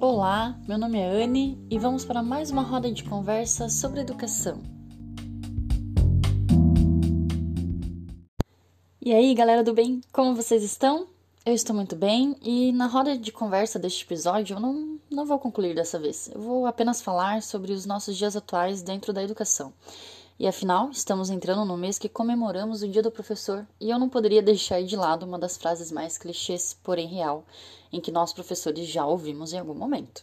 Olá, meu nome é Anne e vamos para mais uma roda de conversa sobre educação. E aí, galera do bem, como vocês estão? Eu estou muito bem e na roda de conversa deste episódio eu não, não vou concluir dessa vez. Eu vou apenas falar sobre os nossos dias atuais dentro da educação. E afinal, estamos entrando no mês que comemoramos o Dia do Professor e eu não poderia deixar de lado uma das frases mais clichês, porém real, em que nós professores já ouvimos em algum momento.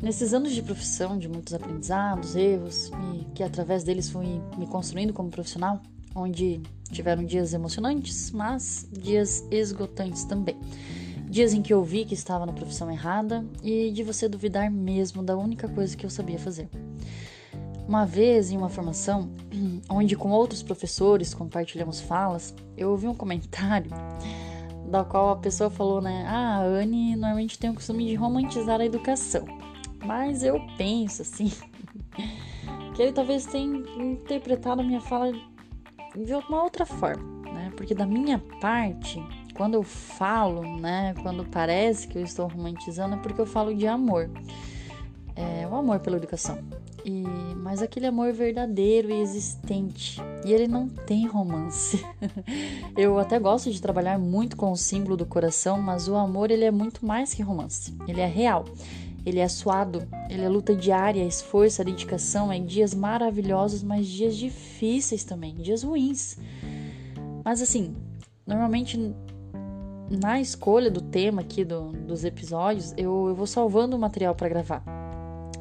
Nesses anos de profissão, de muitos aprendizados, erros, e que através deles fui me construindo como profissional, onde tiveram dias emocionantes, mas dias esgotantes também. Dias em que eu vi que estava na profissão errada e de você duvidar mesmo da única coisa que eu sabia fazer. Uma vez, em uma formação, onde com outros professores compartilhamos falas, eu ouvi um comentário da qual a pessoa falou, né? Ah, a Anne normalmente tem o costume de romantizar a educação. Mas eu penso, assim, que ele talvez tenha interpretado a minha fala de uma outra forma, né? Porque da minha parte, quando eu falo, né, quando parece que eu estou romantizando, é porque eu falo de amor. É o amor pela educação. E, mas aquele amor verdadeiro e existente. E ele não tem romance. eu até gosto de trabalhar muito com o símbolo do coração, mas o amor ele é muito mais que romance. Ele é real. Ele é suado, ele é luta diária, é esforço, é dedicação, é dias maravilhosos, mas dias difíceis também, dias ruins. Mas assim, normalmente na escolha do tema aqui do, dos episódios, eu, eu vou salvando o material para gravar.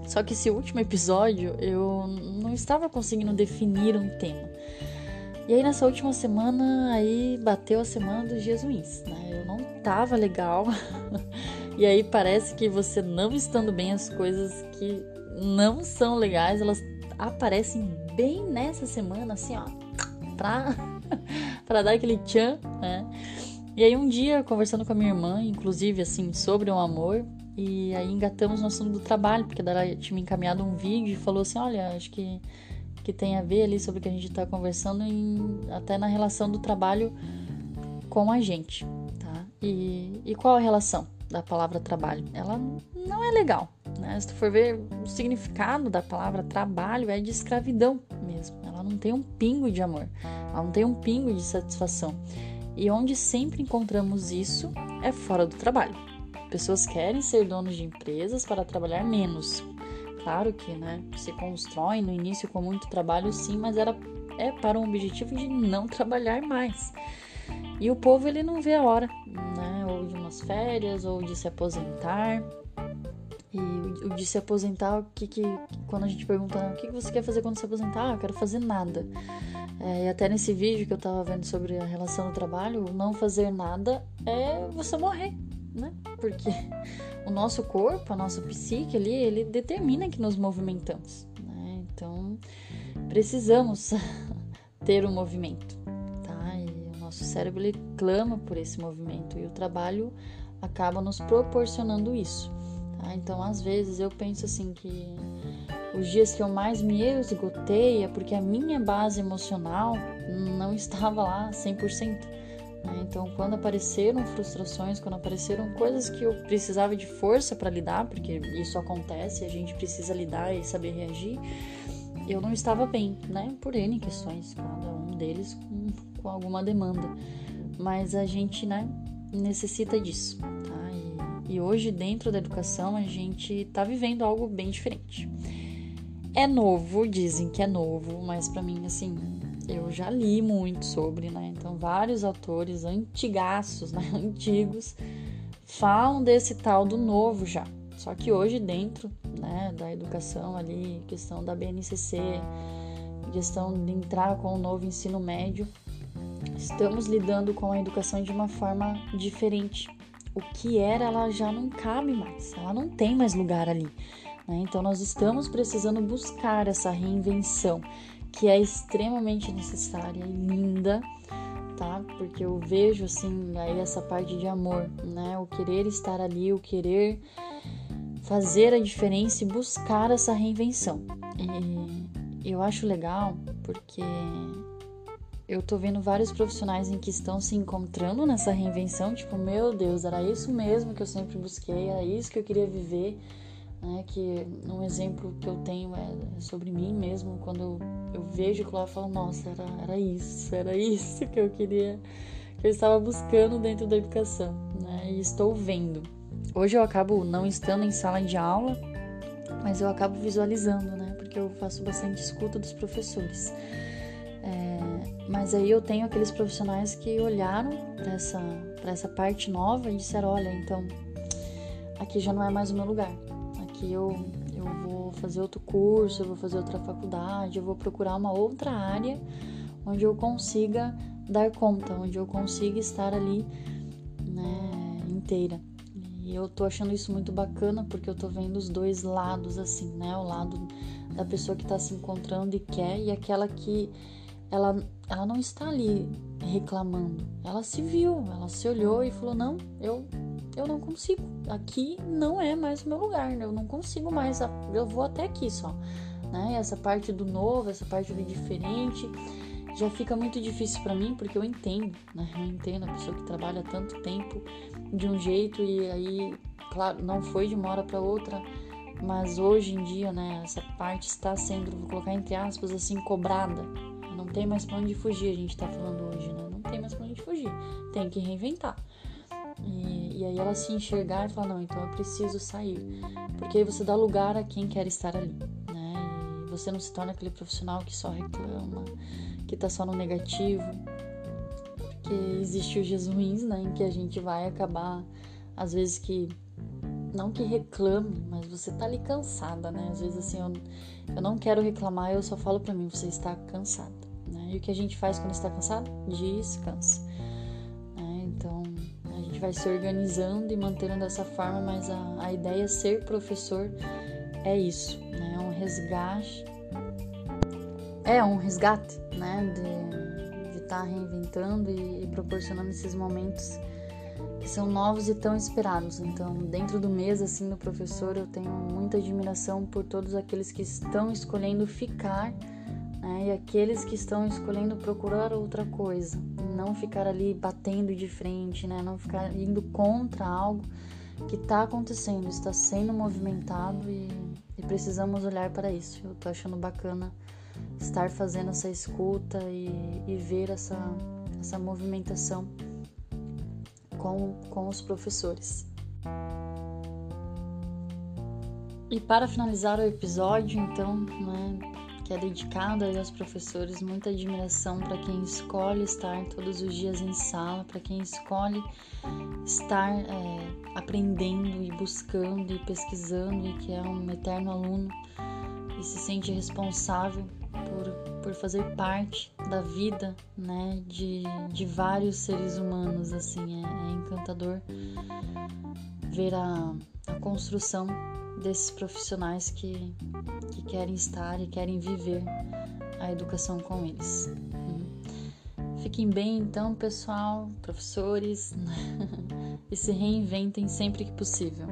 Só que esse último episódio eu não estava conseguindo definir um tema. E aí nessa última semana aí bateu a semana dos dias ruins, né? Eu não tava legal. e aí parece que você não estando bem as coisas que não são legais, elas aparecem bem nessa semana assim, ó, pra para dar aquele tchan, né? E aí um dia, conversando com a minha irmã, inclusive assim, sobre o amor, e aí engatamos no assunto do trabalho, porque ela tinha me encaminhado um vídeo e falou assim, olha, acho que, que tem a ver ali sobre o que a gente está conversando, em, até na relação do trabalho com a gente, tá? E, e qual a relação da palavra trabalho? Ela não é legal, né? Se tu for ver o significado da palavra trabalho é de escravidão mesmo. Ela não tem um pingo de amor, ela não tem um pingo de satisfação. E onde sempre encontramos isso é fora do trabalho. Pessoas querem ser donos de empresas para trabalhar menos. Claro que, né, se constrói no início com muito trabalho, sim, mas era é para um objetivo de não trabalhar mais. E o povo ele não vê a hora, né, ou de umas férias ou de se aposentar. O de se aposentar, que, que quando a gente pergunta o que você quer fazer quando se aposentar, ah, eu quero fazer nada. É, e até nesse vídeo que eu tava vendo sobre a relação do trabalho, não fazer nada é você morrer, né? Porque o nosso corpo, a nossa psique ali, ele determina que nos movimentamos, né? Então, precisamos ter o um movimento, tá? E o nosso cérebro, ele clama por esse movimento e o trabalho acaba nos proporcionando isso, tá? Então, às vezes eu penso assim que os dias que eu mais me esgotei é porque a minha base emocional não estava lá 100%. Né? Então, quando apareceram frustrações, quando apareceram coisas que eu precisava de força para lidar, porque isso acontece, a gente precisa lidar e saber reagir, eu não estava bem, né? Por N questões, cada um deles com, com alguma demanda. Mas a gente, né, necessita disso, tá? E, hoje, dentro da educação, a gente está vivendo algo bem diferente. É novo, dizem que é novo, mas para mim, assim, eu já li muito sobre, né? Então, vários autores antigaços, né? Antigos, falam desse tal do novo já. Só que hoje, dentro né, da educação ali, questão da BNCC, questão de entrar com o novo ensino médio, estamos lidando com a educação de uma forma diferente. O que era, ela já não cabe mais, ela não tem mais lugar ali. Né? Então, nós estamos precisando buscar essa reinvenção que é extremamente necessária e linda, tá? Porque eu vejo assim aí essa parte de amor, né? O querer estar ali, o querer fazer a diferença e buscar essa reinvenção. E eu acho legal porque eu tô vendo vários profissionais em que estão se encontrando nessa reinvenção, tipo, meu Deus, era isso mesmo que eu sempre busquei, era isso que eu queria viver, né? Que um exemplo que eu tenho é sobre mim mesmo, quando eu, vejo aquilo lá, eu falo, nossa, era, era isso, era isso que eu queria, que eu estava buscando dentro da educação, né? E estou vendo. Hoje eu acabo não estando em sala de aula, mas eu acabo visualizando, né? Porque eu faço bastante escuta dos professores. É, mas aí eu tenho aqueles profissionais que olharam para essa, essa parte nova e disseram: olha, então aqui já não é mais o meu lugar. Aqui eu, eu vou fazer outro curso, eu vou fazer outra faculdade, eu vou procurar uma outra área onde eu consiga dar conta, onde eu consiga estar ali né, inteira. E eu tô achando isso muito bacana porque eu tô vendo os dois lados, assim, né? O lado da pessoa que tá se encontrando e quer, e aquela que ela, ela não está ali reclamando. Ela se viu, ela se olhou e falou: Não, eu, eu não consigo. Aqui não é mais o meu lugar, eu não consigo mais. Eu vou até aqui só. Né? Essa parte do novo, essa parte do diferente já fica muito difícil para mim porque eu entendo, né? Eu entendo a pessoa que trabalha tanto tempo de um jeito e aí, claro, não foi de uma hora para outra, mas hoje em dia, né, essa parte está sendo, vou colocar entre aspas assim, cobrada, não tem mais pra onde fugir, a gente tá falando hoje, né? Não tem mais pra onde fugir. Tem que reinventar. E, e aí ela se enxergar e falar, não, então eu preciso sair. Porque aí você dá lugar a quem quer estar ali, né? E você não se torna aquele profissional que só reclama, que tá só no negativo. Porque existe os dias ruins, né? Em que a gente vai acabar, às vezes que não que reclame, mas você tá ali cansada, né? Às vezes assim, eu, eu não quero reclamar, eu só falo para mim, você está cansada. Né? E o que a gente faz quando está cansado? Descansa. Né? Então a gente vai se organizando e mantendo dessa forma, mas a, a ideia ser professor é isso, né? É um resgate. É um resgate, né? De estar tá reinventando e, e proporcionando esses momentos que são novos e tão esperados. Então, dentro do mês assim do professor, eu tenho muita admiração por todos aqueles que estão escolhendo ficar né, e aqueles que estão escolhendo procurar outra coisa, não ficar ali batendo de frente, né, não ficar indo contra algo que está acontecendo, está sendo movimentado e, e, precisamos olhar para isso. Eu tô achando bacana estar fazendo essa escuta e, e ver essa, essa movimentação com, com os professores. E para finalizar o episódio, então, né, que é dedicado aos professores, muita admiração para quem escolhe estar todos os dias em sala, para quem escolhe estar é, aprendendo e buscando e pesquisando e que é um eterno aluno e se sente responsável por, por fazer parte da vida, né, de, de vários seres humanos, assim, é, é encantador ver a, a construção desses profissionais que, que querem estar e querem viver a educação com eles. Uhum. Fiquem bem então, pessoal, professores, e se reinventem sempre que possível.